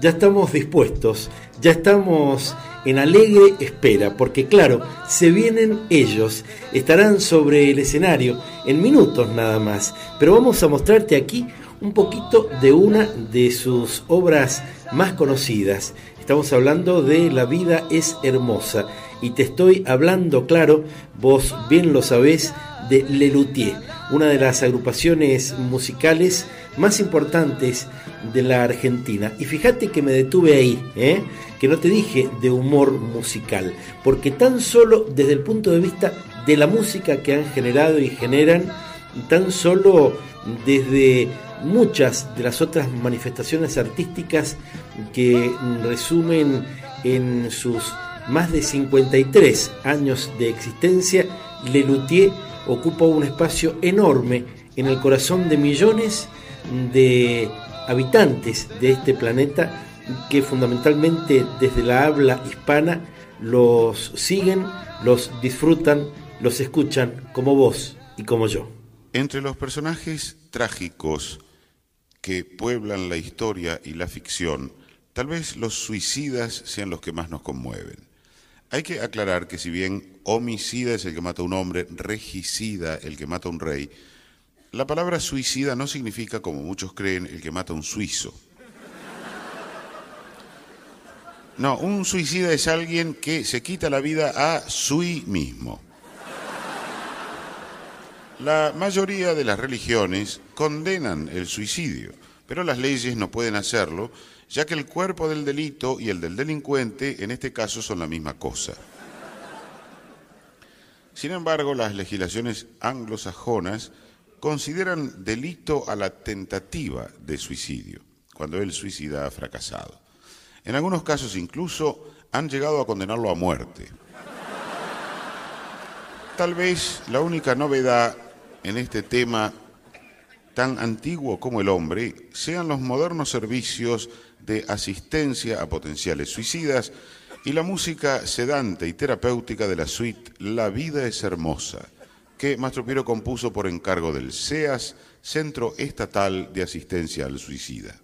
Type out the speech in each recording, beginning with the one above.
Ya estamos dispuestos, ya estamos en alegre espera, porque claro, se vienen ellos, estarán sobre el escenario en minutos nada más, pero vamos a mostrarte aquí un poquito de una de sus obras más conocidas. Estamos hablando de La vida es hermosa y te estoy hablando, claro, vos bien lo sabés, de Lelutier, una de las agrupaciones musicales más importantes de la Argentina. Y fíjate que me detuve ahí, ¿eh? que no te dije de humor musical, porque tan solo desde el punto de vista de la música que han generado y generan, tan solo desde muchas de las otras manifestaciones artísticas que resumen en sus más de 53 años de existencia, Lelutier ocupa un espacio enorme en el corazón de millones de habitantes de este planeta que fundamentalmente desde la habla hispana los siguen, los disfrutan, los escuchan como vos y como yo. Entre los personajes trágicos que pueblan la historia y la ficción, tal vez los suicidas sean los que más nos conmueven. Hay que aclarar que si bien homicida es el que mata a un hombre, regicida el que mata a un rey, la palabra suicida no significa, como muchos creen, el que mata a un suizo. No, un suicida es alguien que se quita la vida a sí mismo. La mayoría de las religiones condenan el suicidio, pero las leyes no pueden hacerlo, ya que el cuerpo del delito y el del delincuente en este caso son la misma cosa. Sin embargo, las legislaciones anglosajonas consideran delito a la tentativa de suicidio, cuando el suicida ha fracasado. En algunos casos incluso han llegado a condenarlo a muerte. Tal vez la única novedad en este tema tan antiguo como el hombre sean los modernos servicios de asistencia a potenciales suicidas y la música sedante y terapéutica de la suite La vida es hermosa, que Mastro Piero compuso por encargo del CEAS, Centro Estatal de Asistencia al Suicida.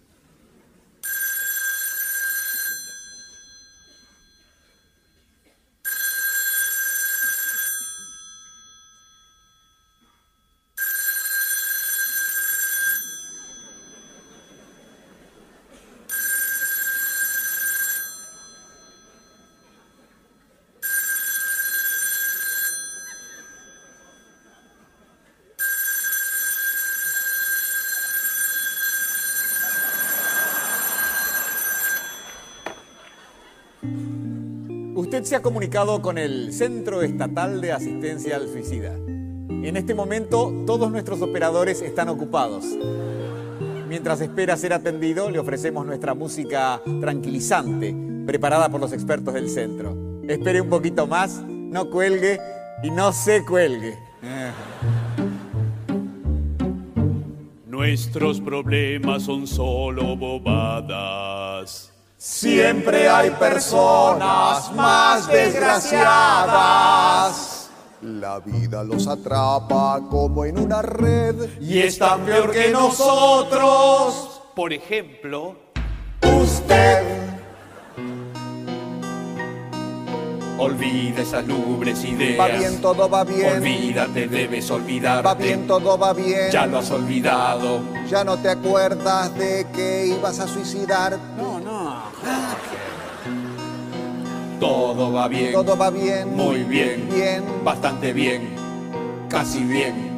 Usted se ha comunicado con el Centro Estatal de Asistencia al Suicida. En este momento todos nuestros operadores están ocupados. Mientras espera ser atendido, le ofrecemos nuestra música tranquilizante, preparada por los expertos del centro. Espere un poquito más, no cuelgue y no se cuelgue. Nuestros problemas son solo bobadas. Siempre hay personas más desgraciadas. La vida los atrapa como en una red. Y están peor que nosotros. Por ejemplo, Usted olvida esas lubres ideas. Va bien, todo va bien. Olvídate, debes olvidarte. Va bien, todo va bien. Ya lo has olvidado. Ya no te acuerdas de que ibas a suicidar. No, no. Todo va bien. Todo va bien. Muy bien. Bien. Bastante bien. Casi bien.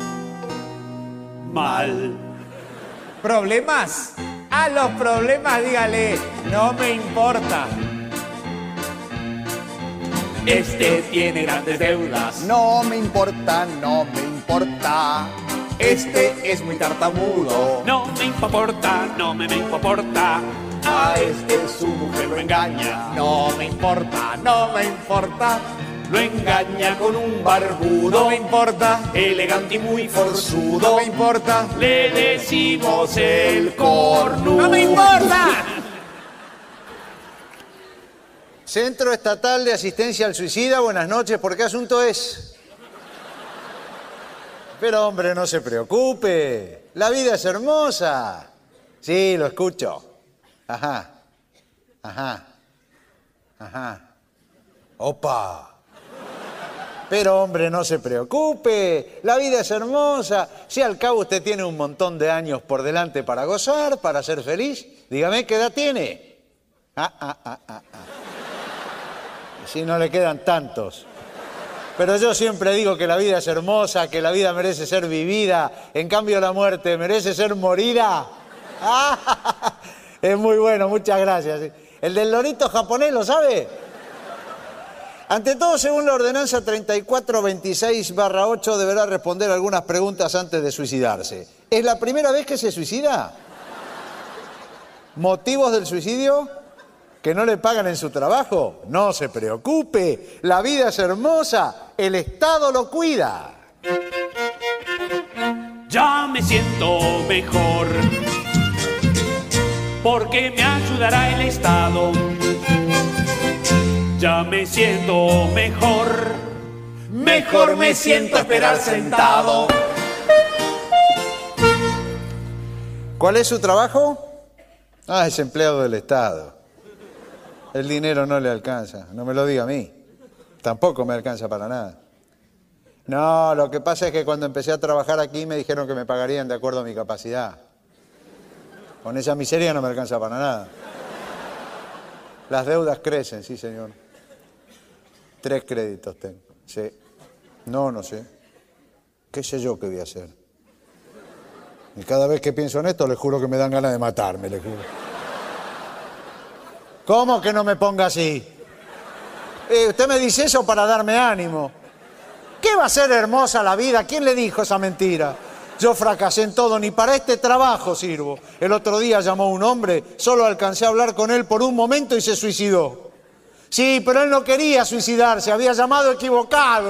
Mal. ¿Problemas? A los problemas dígale, no me importa. Este tiene grandes deudas. No me importa, no me importa. Este es muy tartamudo. No me importa, no me, me importa. A este su mujer lo engaña. No me importa, no me importa. Lo engaña con un barbudo. No me importa, Elegante y muy no forzudo. me importa. Le decimos el cornudo. ¡No me importa! Centro Estatal de Asistencia al Suicida, buenas noches. ¿Por qué asunto es? Pero hombre, no se preocupe. La vida es hermosa. Sí, lo escucho. Ajá. Ajá. Ajá. Opa. Pero hombre, no se preocupe, la vida es hermosa. Si al cabo usted tiene un montón de años por delante para gozar, para ser feliz, dígame qué edad tiene. Ah, ah, ah, ah, ah. Si no le quedan tantos. Pero yo siempre digo que la vida es hermosa, que la vida merece ser vivida, en cambio la muerte merece ser morida. Ah, es muy bueno, muchas gracias. El del lorito japonés, ¿lo sabe? Ante todo, según la ordenanza 3426-8, deberá responder algunas preguntas antes de suicidarse. ¿Es la primera vez que se suicida? ¿Motivos del suicidio? ¿Que no le pagan en su trabajo? No se preocupe, la vida es hermosa, el Estado lo cuida. Ya me siento mejor, porque me ayudará el Estado ya me siento mejor. Mejor me siento esperar sentado. ¿Cuál es su trabajo? Ah, es empleado del Estado. El dinero no le alcanza. No me lo diga a mí. Tampoco me alcanza para nada. No, lo que pasa es que cuando empecé a trabajar aquí me dijeron que me pagarían de acuerdo a mi capacidad. Con esa miseria no me alcanza para nada. Las deudas crecen, sí, señor. Tres créditos tengo. Sí. No, no sé. ¿Qué sé yo qué voy a hacer? Y cada vez que pienso en esto, le juro que me dan ganas de matarme, le juro. ¿Cómo que no me ponga así? Eh, usted me dice eso para darme ánimo. ¿Qué va a ser hermosa la vida? ¿Quién le dijo esa mentira? Yo fracasé en todo, ni para este trabajo sirvo. El otro día llamó un hombre, solo alcancé a hablar con él por un momento y se suicidó. Sí, pero él no quería suicidarse, había llamado equivocado.